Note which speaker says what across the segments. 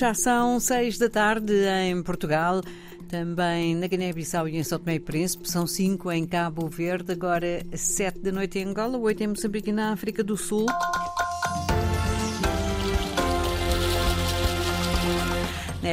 Speaker 1: já são seis da tarde em Portugal. Também na Guiné-Bissau e em São Tomé e Príncipe. São cinco em Cabo Verde. Agora sete da noite em Angola, oito em Moçambique e na África do Sul.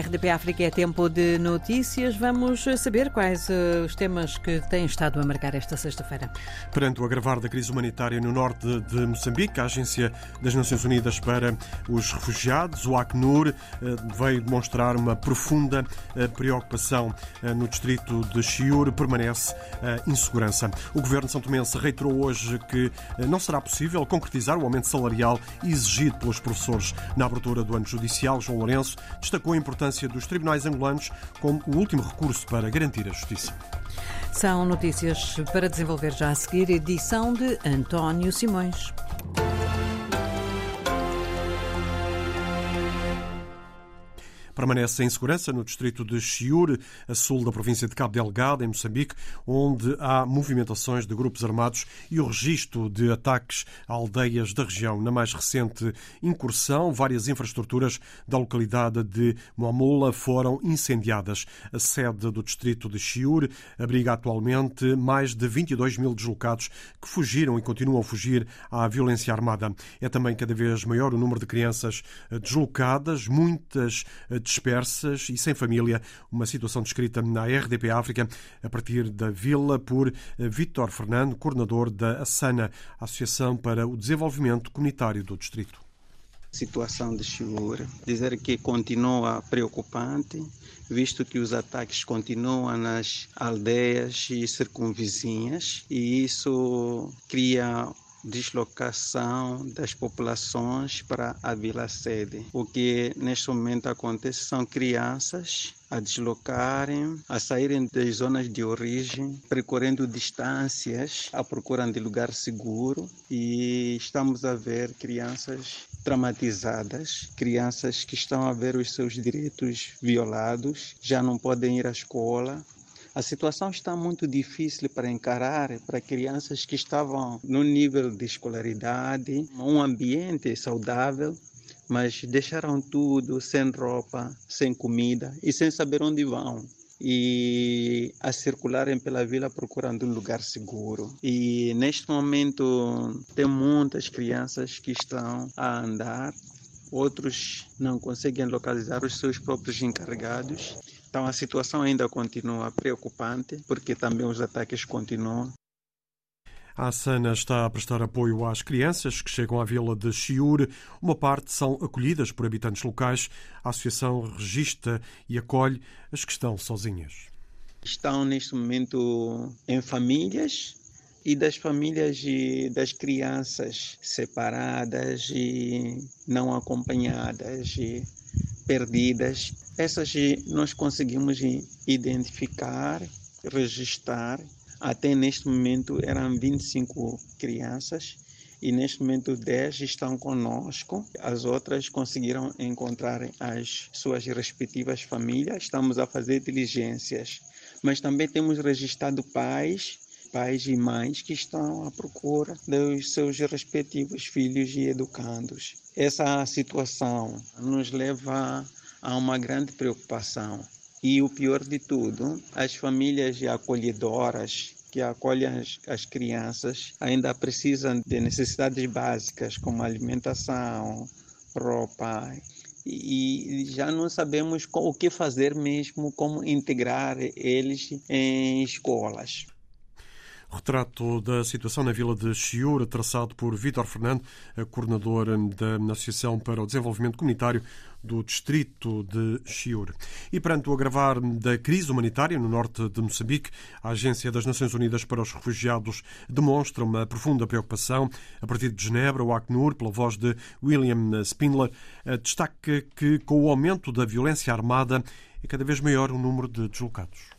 Speaker 1: RDP África é tempo de notícias. Vamos saber quais uh, os temas que têm estado a marcar esta sexta-feira.
Speaker 2: Perante o agravar da crise humanitária no norte de Moçambique, a Agência das Nações Unidas para os Refugiados, o Acnur, uh, veio demonstrar uma profunda uh, preocupação no distrito de Chiur. Permanece a insegurança. O governo São Tomense reiterou hoje que não será possível concretizar o aumento salarial exigido pelos professores na abertura do ano judicial. João Lourenço destacou a importância importância dos tribunais angolanos como o último recurso para garantir a justiça.
Speaker 1: São notícias para desenvolver já a seguir, edição de António Simões.
Speaker 2: Permanece em segurança no distrito de Chiure, a sul da província de Cabo Delgado, em Moçambique, onde há movimentações de grupos armados e o registro de ataques a aldeias da região. Na mais recente incursão, várias infraestruturas da localidade de Moamula foram incendiadas. A sede do distrito de Chiure abriga atualmente mais de 22 mil deslocados que fugiram e continuam a fugir à violência armada. É também cada vez maior o número de crianças deslocadas, muitas dispersas e sem família, uma situação descrita na RDP África a partir da Vila por Vítor Fernando, coordenador da ASANA, Associação para o Desenvolvimento Comunitário do Distrito
Speaker 3: situação de Chiura. Dizer que continua preocupante, visto que os ataques continuam nas aldeias e circunvizinhas, e isso cria deslocação das populações para a vila sede. O que neste momento acontece são crianças a deslocarem, a saírem das zonas de origem, percorrendo distâncias à procura de lugar seguro e estamos a ver crianças traumatizadas, crianças que estão a ver os seus direitos violados, já não podem ir à escola, a situação está muito difícil para encarar para crianças que estavam no nível de escolaridade, um ambiente saudável, mas deixaram tudo sem roupa, sem comida e sem saber onde vão. E a circularem pela vila procurando um lugar seguro. E neste momento tem muitas crianças que estão a andar, outros não conseguem localizar os seus próprios encarregados então a situação ainda continua preocupante, porque também os ataques continuam.
Speaker 2: A Sana está a prestar apoio às crianças que chegam à vila de Chiur. Uma parte são acolhidas por habitantes locais. A associação registra e acolhe as que estão sozinhas.
Speaker 3: Estão neste momento em famílias e das famílias e das crianças separadas e não acompanhadas e perdidas. Essas nós conseguimos identificar, registrar. Até neste momento eram 25 crianças e neste momento 10 estão conosco. As outras conseguiram encontrar as suas respectivas famílias. Estamos a fazer diligências, mas também temos registrado pais pais e mães que estão à procura dos seus respectivos filhos e educandos. Essa situação nos leva a uma grande preocupação. E o pior de tudo, as famílias acolhedoras que acolhem as, as crianças ainda precisam de necessidades básicas como alimentação, roupa e já não sabemos o que fazer mesmo, como integrar eles em escolas.
Speaker 2: Retrato da situação na vila de Chiura, traçado por Vítor Fernando, coordenador da Associação para o Desenvolvimento Comunitário do distrito de Chiur. E perante o agravar da crise humanitária no norte de Moçambique, a Agência das Nações Unidas para os Refugiados demonstra uma profunda preocupação. A partir de Genebra, o Acnur, pela voz de William Spindler, destaca que com o aumento da violência armada é cada vez maior o número de deslocados.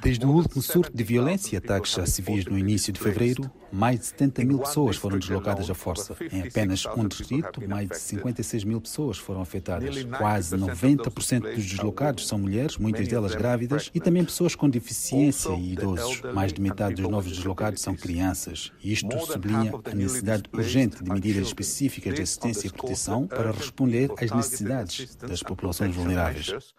Speaker 4: Desde o último surto de violência e ataques a civis no início de fevereiro, mais de 70 mil pessoas foram deslocadas à força. Em apenas um distrito, mais de 56 mil pessoas foram afetadas. Quase 90% dos deslocados são mulheres, muitas delas grávidas, e também pessoas com deficiência e idosos. Mais de metade dos novos deslocados são crianças. Isto sublinha a necessidade urgente de medidas específicas de assistência e proteção para responder às necessidades das populações vulneráveis.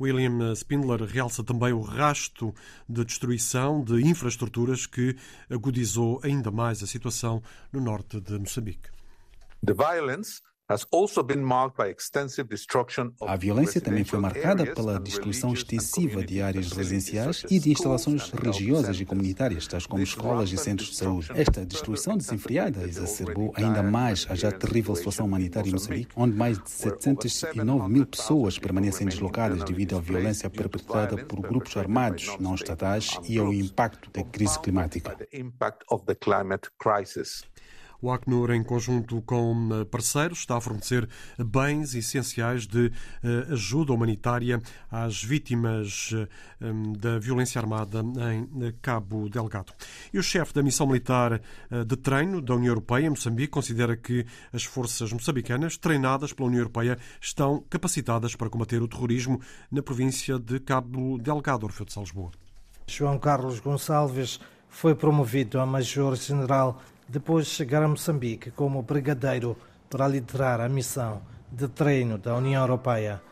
Speaker 2: William Spindler realça também o rasto de destruição de infraestruturas que agudizou ainda mais a situação no norte de Moçambique.
Speaker 4: The violence a violência também foi marcada pela destruição extensiva de áreas residenciais e de instalações religiosas e comunitárias, tais como escolas e centros de saúde. Esta destruição desenfreada exacerbou ainda mais a já terrível situação humanitária em Moçambique, onde mais de 709 mil pessoas permanecem deslocadas devido à violência perpetrada por grupos armados não estatais e ao impacto da crise climática.
Speaker 2: O Acnur, em conjunto com eh, parceiros, está a fornecer bens essenciais de eh, ajuda humanitária às vítimas eh, da violência armada em Cabo Delgado. E o chefe da missão militar de treino da União Europeia em Moçambique considera que as forças moçambicanas, treinadas pela União Europeia, estão capacitadas para combater o terrorismo na província de Cabo Delgado, Orfeu de Salzburgo.
Speaker 5: João Carlos Gonçalves foi promovido a major-general depois de chegar a Moçambique como brigadeiro para liderar a missão de treino da União Europeia.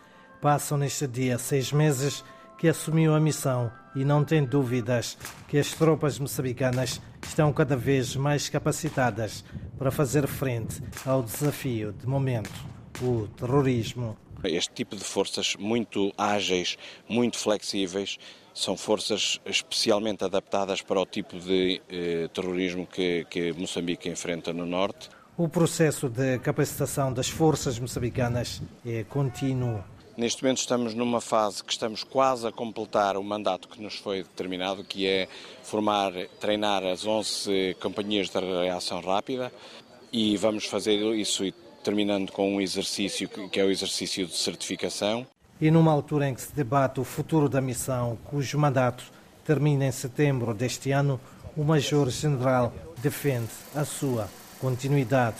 Speaker 5: Passam neste dia seis meses que assumiu a missão e não tem dúvidas que as tropas moçambicanas estão cada vez mais capacitadas para fazer frente ao desafio de momento, o terrorismo.
Speaker 6: Este tipo de forças muito ágeis, muito flexíveis, são forças especialmente adaptadas para o tipo de eh, terrorismo que, que Moçambique enfrenta no norte.
Speaker 5: O processo de capacitação das forças moçambicanas é contínuo.
Speaker 6: Neste momento estamos numa fase que estamos quase a completar o mandato que nos foi determinado, que é formar, treinar as 11 companhias de reação rápida e vamos fazer isso terminando com um exercício que é o exercício de certificação
Speaker 5: e numa altura em que se debate o futuro da missão, cujo mandato termina em setembro deste ano, o Major-General defende a sua continuidade.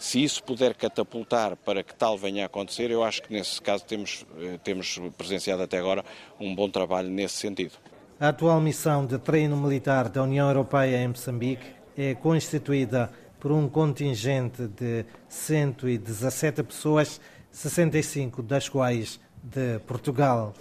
Speaker 6: Se isso puder catapultar para que tal venha a acontecer, eu acho que nesse caso temos, eh, temos presenciado até agora um bom trabalho nesse sentido.
Speaker 5: A atual missão de treino militar da União Europeia em Moçambique é constituída por um contingente de 117 pessoas, 65 das quais de Portugal.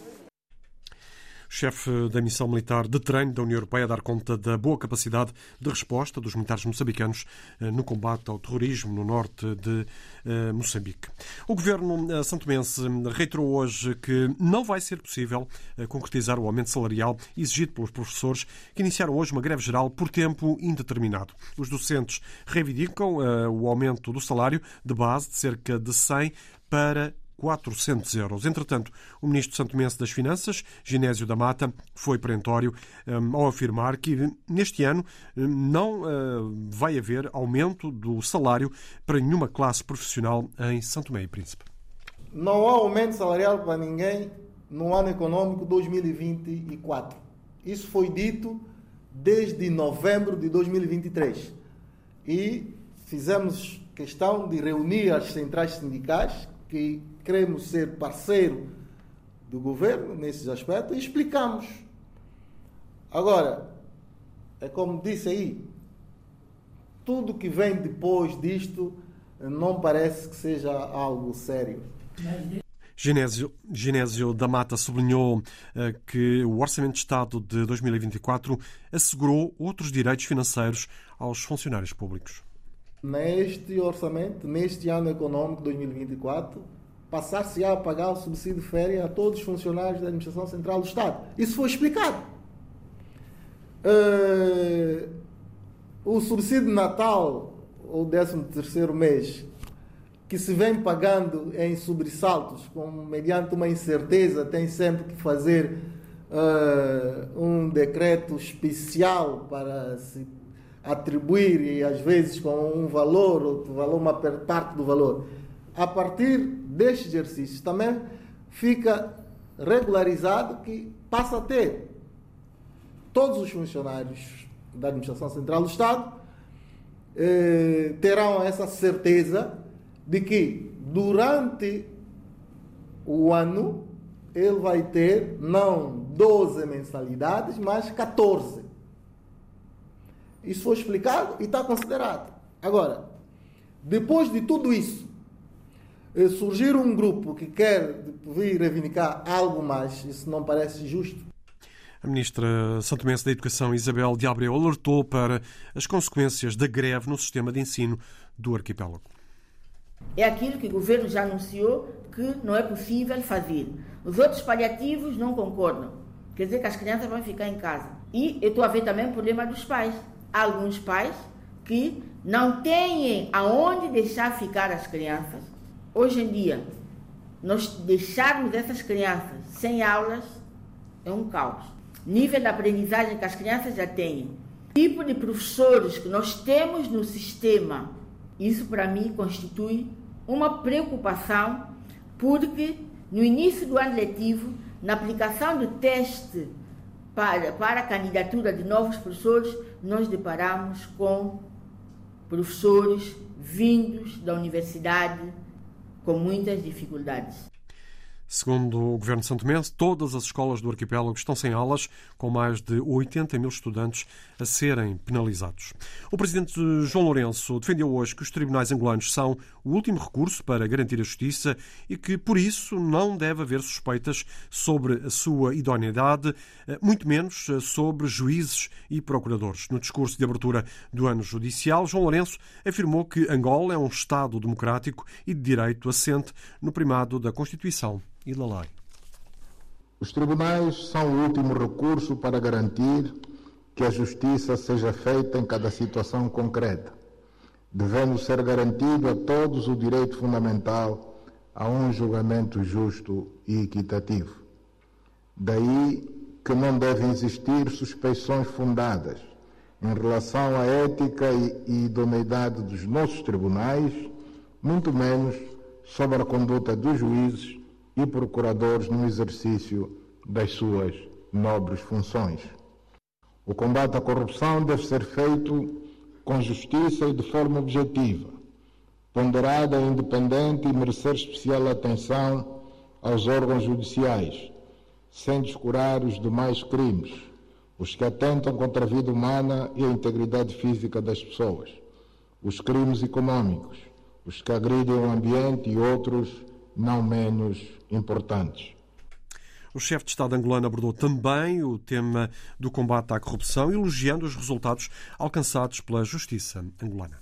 Speaker 2: Chefe da missão militar de treino da União Europeia a dar conta da boa capacidade de resposta dos militares moçambicanos eh, no combate ao terrorismo no norte de eh, Moçambique. O governo eh, santomense reiterou hoje que não vai ser possível concretizar o aumento salarial exigido pelos professores que iniciaram hoje uma greve geral por tempo indeterminado. Os docentes reivindicam o aumento do salário de base de cerca de 100 para 400 euros. Entretanto, o ministro santomense das Finanças, Genésio da Mata, foi perentório um, ao afirmar que neste ano um, não uh, vai haver aumento do salário para nenhuma classe profissional em Santo Tomé e Príncipe.
Speaker 7: Não há aumento salarial para ninguém no ano econômico 2024. Isso foi dito desde novembro de 2023. E fizemos questão de reunir as centrais sindicais que queremos ser parceiro do governo nesses aspectos e explicamos. Agora, é como disse aí, tudo que vem depois disto não parece que seja algo sério.
Speaker 2: Genésio, Genésio da Mata sublinhou uh, que o Orçamento de Estado de 2024 assegurou outros direitos financeiros aos funcionários públicos.
Speaker 7: Neste orçamento, neste ano econômico 2024, passar-se a pagar o subsídio de férias a todos os funcionários da Administração Central do Estado. Isso foi explicado. Uh, o subsídio de Natal, ou 13 terceiro mês, que se vem pagando em sobressaltos, com, mediante uma incerteza, tem sempre que fazer uh, um decreto especial para se atribuir e às vezes com um valor, outro valor, uma parte do valor. A partir deste exercício também fica regularizado que passa a ter todos os funcionários da administração central do Estado eh, terão essa certeza de que durante o ano ele vai ter não 12 mensalidades, mas 14. Isso foi explicado e está considerado. Agora, depois de tudo isso, surgir um grupo que quer vir reivindicar algo mais, isso não parece justo.
Speaker 2: A ministra santomense da Educação, Isabel de Abreu, alertou para as consequências da greve no sistema de ensino do arquipélago.
Speaker 8: É aquilo que o governo já anunciou que não é possível fazer. Os outros paliativos não concordam. Quer dizer que as crianças vão ficar em casa. E eu estou a ver também o problema dos pais. Há alguns pais que não têm aonde deixar ficar as crianças. Hoje em dia, nós deixarmos essas crianças sem aulas é um caos. Nível de aprendizagem que as crianças já têm, tipo de professores que nós temos no sistema, isso para mim constitui uma preocupação, porque no início do ano letivo, na aplicação do teste para, para a candidatura de novos professores, nós deparamos com professores vindos da universidade com muitas dificuldades.
Speaker 2: Segundo o Governo de São Tomé, todas as escolas do arquipélago estão sem aulas, com mais de 80 mil estudantes a serem penalizados. O Presidente João Lourenço defendeu hoje que os tribunais angolanos são o último recurso para garantir a justiça e que, por isso, não deve haver suspeitas sobre a sua idoneidade, eh, muito menos eh, sobre juízes e procuradores. No discurso de abertura do ano judicial, João Lourenço afirmou que Angola é um Estado democrático e de direito assente no primado da Constituição e da lei.
Speaker 9: Os tribunais são o último recurso para garantir que a justiça seja feita em cada situação concreta, devendo ser garantido a todos o direito fundamental a um julgamento justo e equitativo. Daí que não devem existir suspeições fundadas em relação à ética e idoneidade dos nossos tribunais, muito menos sobre a conduta dos juízes e procuradores no exercício das suas nobres funções. O combate à corrupção deve ser feito com justiça e de forma objetiva, ponderada e independente e merecer especial atenção aos órgãos judiciais, sem descurar os demais crimes, os que atentam contra a vida humana e a integridade física das pessoas, os crimes econômicos, os que agridem o ambiente e outros não menos importantes.
Speaker 2: O chefe de Estado angolano abordou também o tema do combate à corrupção, elogiando os resultados alcançados pela justiça angolana.